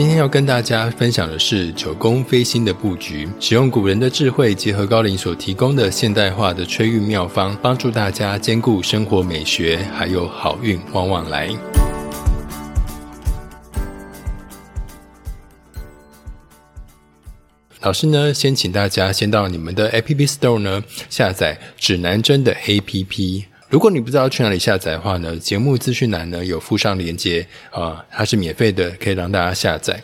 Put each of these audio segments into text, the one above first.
今天要跟大家分享的是九宫飞星的布局，使用古人的智慧，结合高龄所提供的现代化的催运妙方，帮助大家兼顾生活美学，还有好运旺旺来。老师呢，先请大家先到你们的 App Store 呢下载指南针的 APP。如果你不知道去哪里下载的话呢，节目资讯栏呢有附上链接啊，它是免费的，可以让大家下载。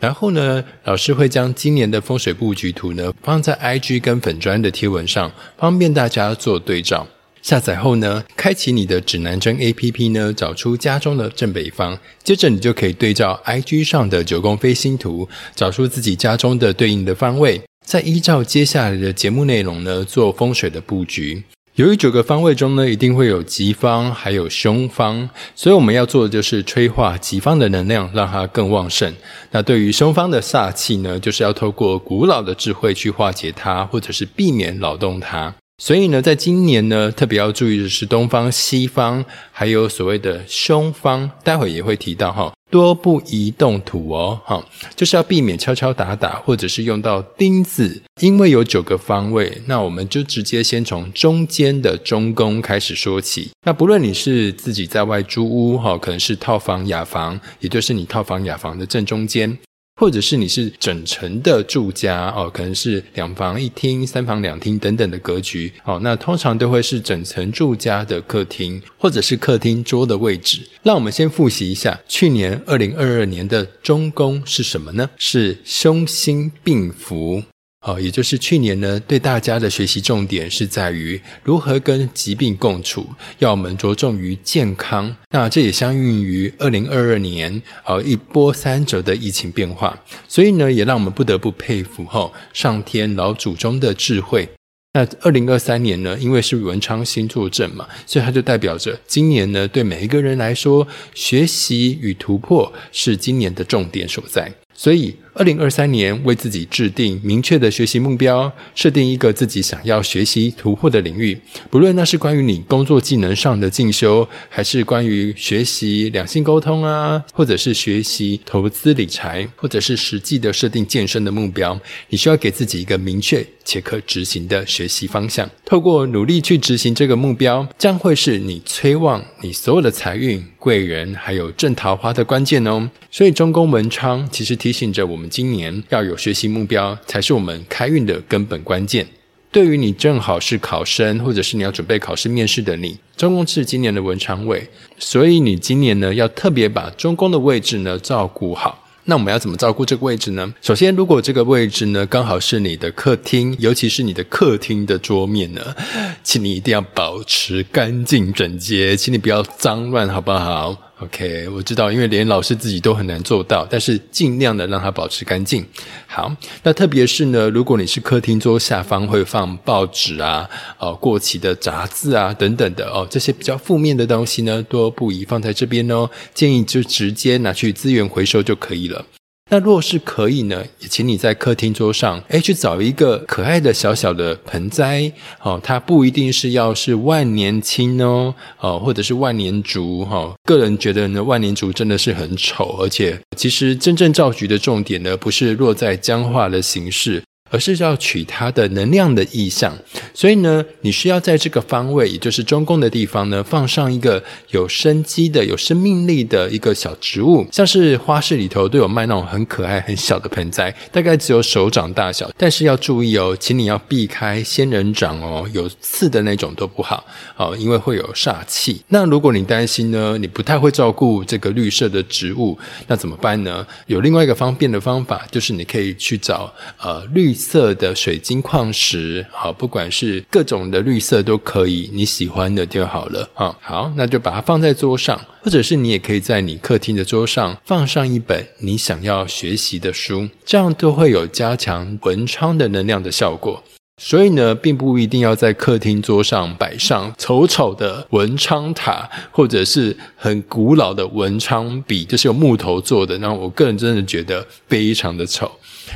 然后呢，老师会将今年的风水布局图呢放在 IG 跟粉砖的贴文上，方便大家做对照。下载后呢，开启你的指南针 APP 呢，找出家中的正北方，接着你就可以对照 IG 上的九宫飞星图，找出自己家中的对应的方位，再依照接下来的节目内容呢做风水的布局。由于九个方位中呢，一定会有吉方，还有凶方，所以我们要做的就是催化吉方的能量，让它更旺盛。那对于凶方的煞气呢，就是要透过古老的智慧去化解它，或者是避免扰动它。所以呢，在今年呢，特别要注意的是东方、西方，还有所谓的凶方，待会也会提到哈。多不移动土哦，哈，就是要避免敲敲打打，或者是用到钉子，因为有九个方位，那我们就直接先从中间的中宫开始说起。那不论你是自己在外租屋，哈，可能是套房、雅房，也就是你套房、雅房的正中间。或者是你是整层的住家哦，可能是两房一厅、三房两厅等等的格局哦，那通常都会是整层住家的客厅，或者是客厅桌的位置。让我们先复习一下，去年二零二二年的中宫是什么呢？是凶星病符。哦，也就是去年呢，对大家的学习重点是在于如何跟疾病共处，要我们着重于健康。那这也相应于二零二二年啊一波三折的疫情变化，所以呢，也让我们不得不佩服哈上天老祖宗的智慧。那二零二三年呢，因为是文昌星坐镇嘛，所以它就代表着今年呢，对每一个人来说，学习与突破是今年的重点所在。所以，二零二三年为自己制定明确的学习目标，设定一个自己想要学习突破的领域。不论那是关于你工作技能上的进修，还是关于学习两性沟通啊，或者是学习投资理财，或者是实际的设定健身的目标，你需要给自己一个明确且可执行的学习方向。透过努力去执行这个目标，将会是你催旺你所有的财运、贵人还有正桃花的关键哦。所以，中宫文昌其实提醒着我们，今年要有学习目标，才是我们开运的根本关键。对于你正好是考生，或者是你要准备考试面试的你，中宫是今年的文昌位，所以你今年呢，要特别把中宫的位置呢照顾好。那我们要怎么照顾这个位置呢？首先，如果这个位置呢刚好是你的客厅，尤其是你的客厅的桌面呢，请你一定要保持干净整洁，请你不要脏乱，好不好？OK，我知道，因为连老师自己都很难做到，但是尽量的让它保持干净。好，那特别是呢，如果你是客厅桌下方会放报纸啊、哦过期的杂志啊等等的哦，这些比较负面的东西呢，都不宜放在这边哦。建议就直接拿去资源回收就可以了。那若是可以呢，也请你在客厅桌上，哎，去找一个可爱的小小的盆栽，哦，它不一定是要是万年青哦，哦，或者是万年竹，哈，个人觉得呢，万年竹真的是很丑，而且其实真正造局的重点呢，不是落在僵化的形式。而是要取它的能量的意象，所以呢，你需要在这个方位，也就是中宫的地方呢，放上一个有生机的、有生命力的一个小植物，像是花市里头都有卖那种很可爱、很小的盆栽，大概只有手掌大小。但是要注意哦，请你要避开仙人掌哦，有刺的那种都不好哦，因为会有煞气。那如果你担心呢，你不太会照顾这个绿色的植物，那怎么办呢？有另外一个方便的方法，就是你可以去找呃绿。色的水晶矿石，好，不管是各种的绿色都可以，你喜欢的就好了啊。好，那就把它放在桌上，或者是你也可以在你客厅的桌上放上一本你想要学习的书，这样都会有加强文昌的能量的效果。所以呢，并不一定要在客厅桌上摆上丑丑的文昌塔，或者是很古老的文昌笔，就是用木头做的。那我个人真的觉得非常的丑。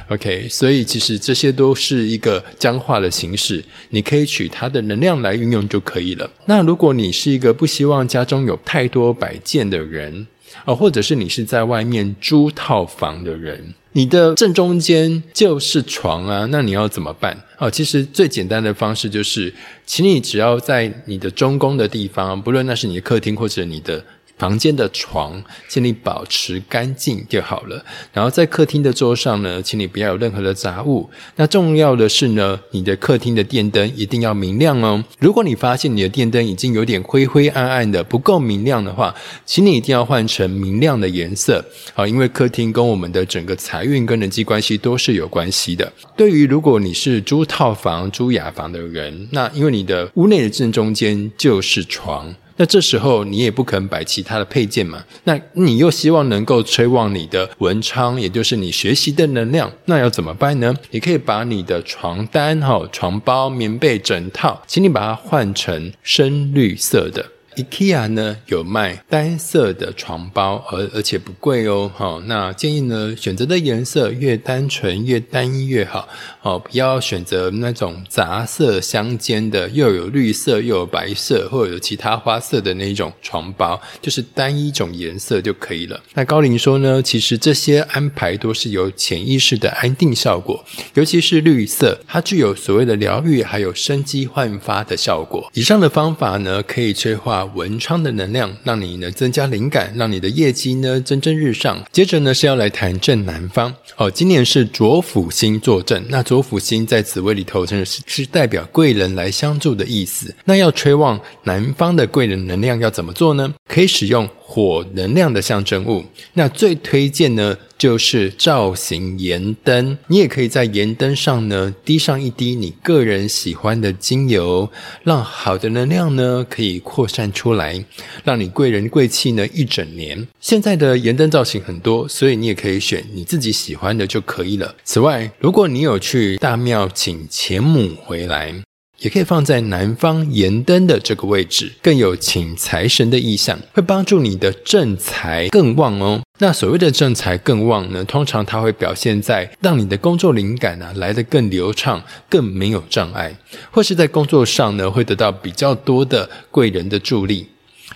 OK，所以其实这些都是一个僵化的形式，你可以取它的能量来运用就可以了。那如果你是一个不希望家中有太多摆件的人，哦，或者是你是在外面租套房的人，你的正中间就是床啊，那你要怎么办？哦，其实最简单的方式就是，请你只要在你的中宫的地方，不论那是你的客厅或者你的。房间的床，请你保持干净就好了。然后在客厅的桌上呢，请你不要有任何的杂物。那重要的是呢，你的客厅的电灯一定要明亮哦。如果你发现你的电灯已经有点灰灰暗暗的，不够明亮的话，请你一定要换成明亮的颜色。好，因为客厅跟我们的整个财运跟人际关系都是有关系的。对于如果你是租套房、租雅房的人，那因为你的屋内的正中间就是床。那这时候你也不可能摆其他的配件嘛？那你又希望能够催旺你的文昌，也就是你学习的能量，那要怎么办呢？你可以把你的床单、哈床包、棉被、枕套，请你把它换成深绿色的。IKEA 呢有卖单色的床包，而而且不贵哦。好，那建议呢选择的颜色越单纯越单一越好。哦，不要选择那种杂色相间的，又有绿色又有白色，或者有其他花色的那种床包，就是单一种颜色就可以了。那高林说呢，其实这些安排都是有潜意识的安定效果，尤其是绿色，它具有所谓的疗愈还有生机焕发的效果。以上的方法呢，可以催化文昌的能量，让你呢增加灵感，让你的业绩呢蒸蒸日上。接着呢是要来谈正南方哦，今年是左辅星坐镇，那。左辅星在紫微里头，真的是是代表贵人来相助的意思。那要催旺南方的贵人能量，要怎么做呢？可以使用。火能量的象征物，那最推荐呢就是造型盐灯。你也可以在盐灯上呢滴上一滴你个人喜欢的精油，让好的能量呢可以扩散出来，让你贵人贵气呢一整年。现在的盐灯造型很多，所以你也可以选你自己喜欢的就可以了。此外，如果你有去大庙请钱母回来。也可以放在南方盐灯的这个位置，更有请财神的意象，会帮助你的正财更旺哦。那所谓的正财更旺呢，通常它会表现在让你的工作灵感呢来得更流畅，更没有障碍，或是在工作上呢会得到比较多的贵人的助力。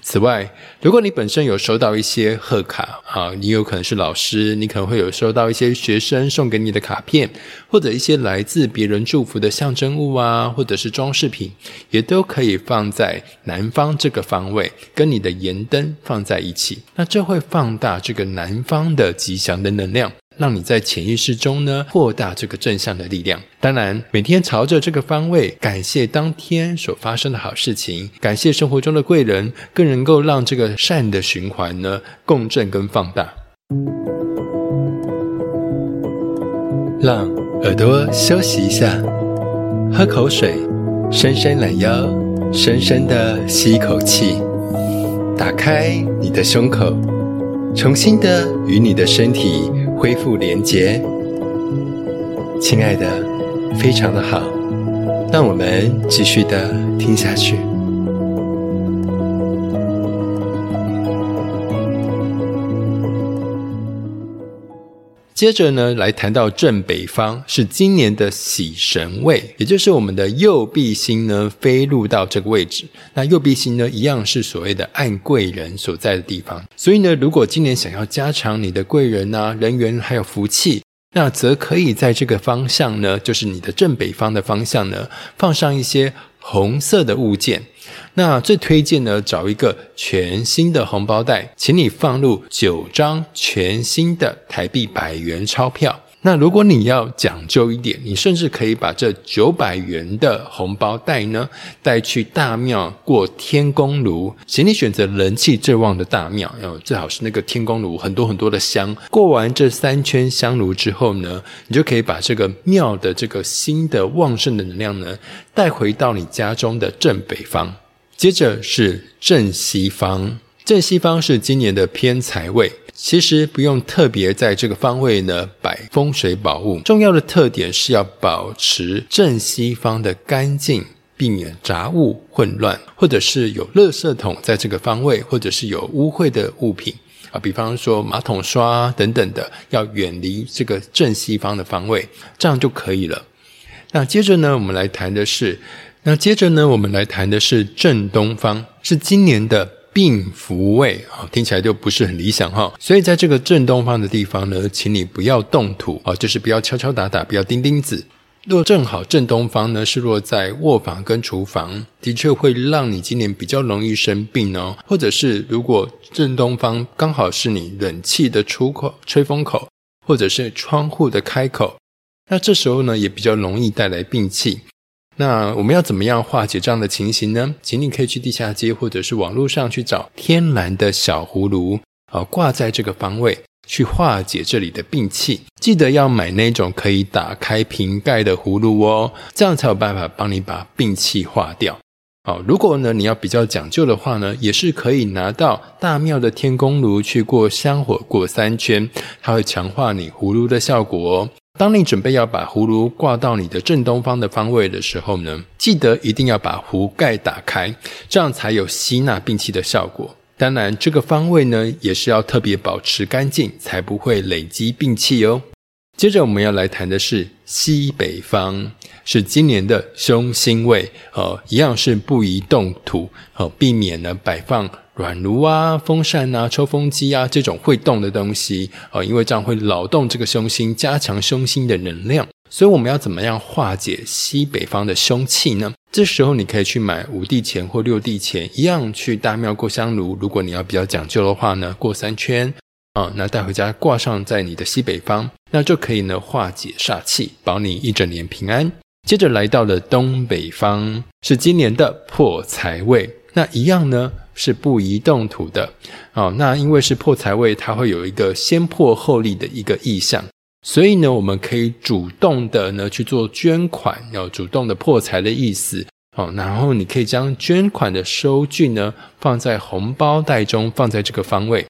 此外，如果你本身有收到一些贺卡啊，你有可能是老师，你可能会有收到一些学生送给你的卡片，或者一些来自别人祝福的象征物啊，或者是装饰品，也都可以放在南方这个方位，跟你的盐灯放在一起，那这会放大这个南方的吉祥的能量。让你在潜意识中呢扩大这个正向的力量。当然，每天朝着这个方位，感谢当天所发生的好事情，感谢生活中的贵人，更能够让这个善的循环呢共振跟放大。让耳朵休息一下，喝口水，伸伸懒腰，深深的吸一口气，打开你的胸口，重新的与你的身体。恢复连接，亲爱的，非常的好，让我们继续的听下去。接着呢，来谈到正北方是今年的喜神位，也就是我们的右弼星呢飞入到这个位置。那右弼星呢，一样是所谓的暗贵人所在的地方。所以呢，如果今年想要加强你的贵人啊、人缘还有福气，那则可以在这个方向呢，就是你的正北方的方向呢，放上一些红色的物件。那最推荐呢，找一个全新的红包袋，请你放入九张全新的台币百元钞票。那如果你要讲究一点，你甚至可以把这九百元的红包袋呢带去大庙过天公炉，请你选择人气最旺的大庙，要最好是那个天公炉很多很多的香。过完这三圈香炉之后呢，你就可以把这个庙的这个新的旺盛的能量呢带回到你家中的正北方。接着是正西方，正西方是今年的偏财位。其实不用特别在这个方位呢摆风水宝物，重要的特点是要保持正西方的干净，避免杂物混乱，或者是有垃圾桶在这个方位，或者是有污秽的物品。啊，比方说马桶刷等等的，要远离这个正西方的方位，这样就可以了。那接着呢，我们来谈的是，那接着呢，我们来谈的是正东方，是今年的病符位啊，听起来就不是很理想哈。所以在这个正东方的地方呢，请你不要动土啊，就是不要敲敲打打，不要钉钉子。若正好正东方呢是落在卧房跟厨房，的确会让你今年比较容易生病哦。或者是如果正东方刚好是你冷气的出口、吹风口，或者是窗户的开口，那这时候呢也比较容易带来病气。那我们要怎么样化解这样的情形呢？请你可以去地下街或者是网络上去找天然的小葫芦啊，挂在这个方位。去化解这里的病气，记得要买那种可以打开瓶盖的葫芦哦，这样才有办法帮你把病气化掉。好，如果呢你要比较讲究的话呢，也是可以拿到大庙的天宫炉去过香火过三圈，它会强化你葫芦的效果哦。当你准备要把葫芦挂到你的正东方的方位的时候呢，记得一定要把壶盖打开，这样才有吸纳病气的效果。当然，这个方位呢，也是要特别保持干净，才不会累积病气哦。接着我们要来谈的是西北方，是今年的凶星位，呃，一样是不宜动土，呃，避免呢摆放软炉啊、风扇啊、抽风机啊这种会动的东西，呃，因为这样会扰动这个凶星，加强凶星的能量。所以我们要怎么样化解西北方的凶气呢？这时候你可以去买五帝钱或六帝钱，一样去大庙过香炉。如果你要比较讲究的话呢，过三圈啊，那带回家挂上在你的西北方，那就可以呢化解煞气，保你一整年平安。接着来到了东北方，是今年的破财位，那一样呢是不宜动土的哦。那因为是破财位，它会有一个先破后立的一个意象。所以呢，我们可以主动的呢去做捐款，要主动的破财的意思哦。然后你可以将捐款的收据呢放在红包袋中，放在这个方位，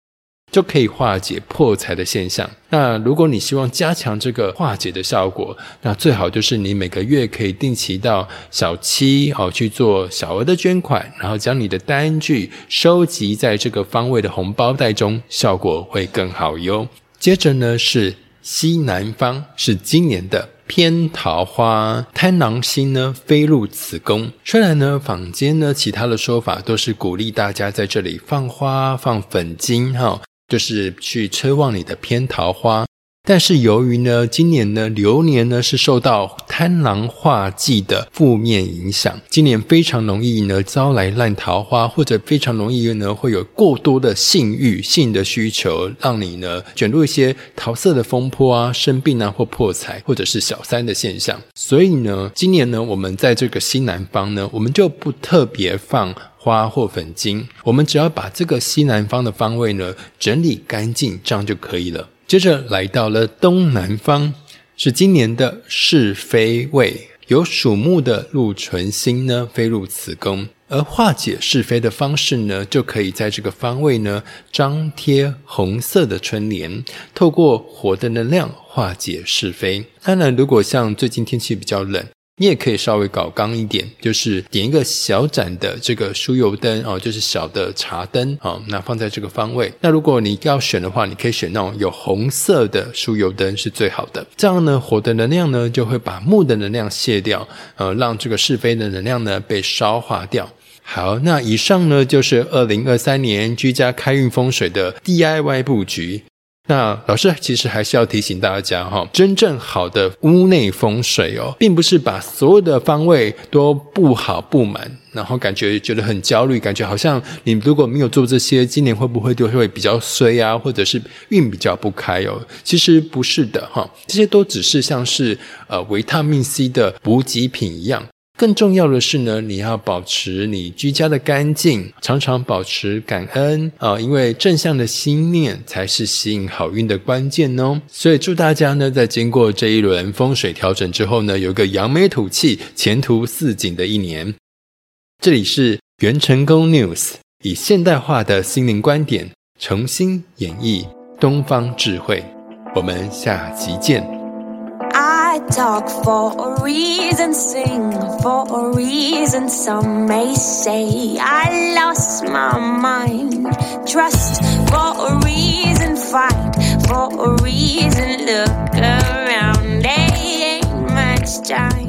就可以化解破财的现象。那如果你希望加强这个化解的效果，那最好就是你每个月可以定期到小七哦去做小额的捐款，然后将你的单据收集在这个方位的红包袋中，效果会更好哟。接着呢是。西南方是今年的偏桃花，贪狼星呢飞入此宫。虽然呢坊间呢其他的说法都是鼓励大家在这里放花、放粉金，哈，就是去催旺你的偏桃花。但是由于呢，今年呢流年呢是受到贪狼化忌的负面影响，今年非常容易呢招来烂桃花，或者非常容易呢会有过多的性欲、性的需求，让你呢卷入一些桃色的风波啊、生病啊或破财，或者是小三的现象。所以呢，今年呢我们在这个西南方呢，我们就不特别放花或粉晶，我们只要把这个西南方的方位呢整理干净，这样就可以了。接着来到了东南方，是今年的是非位，有属木的禄存星呢飞入此宫，而化解是非的方式呢，就可以在这个方位呢张贴红色的春联，透过火的能量化解是非。当然，如果像最近天气比较冷。你也可以稍微搞刚一点，就是点一个小盏的这个酥油灯哦，就是小的茶灯哦，那放在这个方位。那如果你要选的话，你可以选那种有红色的酥油灯是最好的。这样呢，火的能量呢就会把木的能量卸掉，呃，让这个是非的能量呢被烧化掉。好，那以上呢就是二零二三年居家开运风水的 DIY 布局。那老师其实还是要提醒大家哈，真正好的屋内风水哦，并不是把所有的方位都布好布满，然后感觉觉得很焦虑，感觉好像你如果没有做这些，今年会不会就会比较衰啊，或者是运比较不开哦？其实不是的哈，这些都只是像是呃维他命 C 的补给品一样。更重要的是呢，你要保持你居家的干净，常常保持感恩啊，因为正向的心念才是吸引好运的关键哦。所以祝大家呢，在经过这一轮风水调整之后呢，有个扬眉吐气、前途似锦的一年。这里是元成功 News，以现代化的心灵观点重新演绎东方智慧。我们下集见。I talk for a reason, sing for a reason. Some may say I lost my mind. Trust for a reason, fight for a reason. Look around, there ain't much time.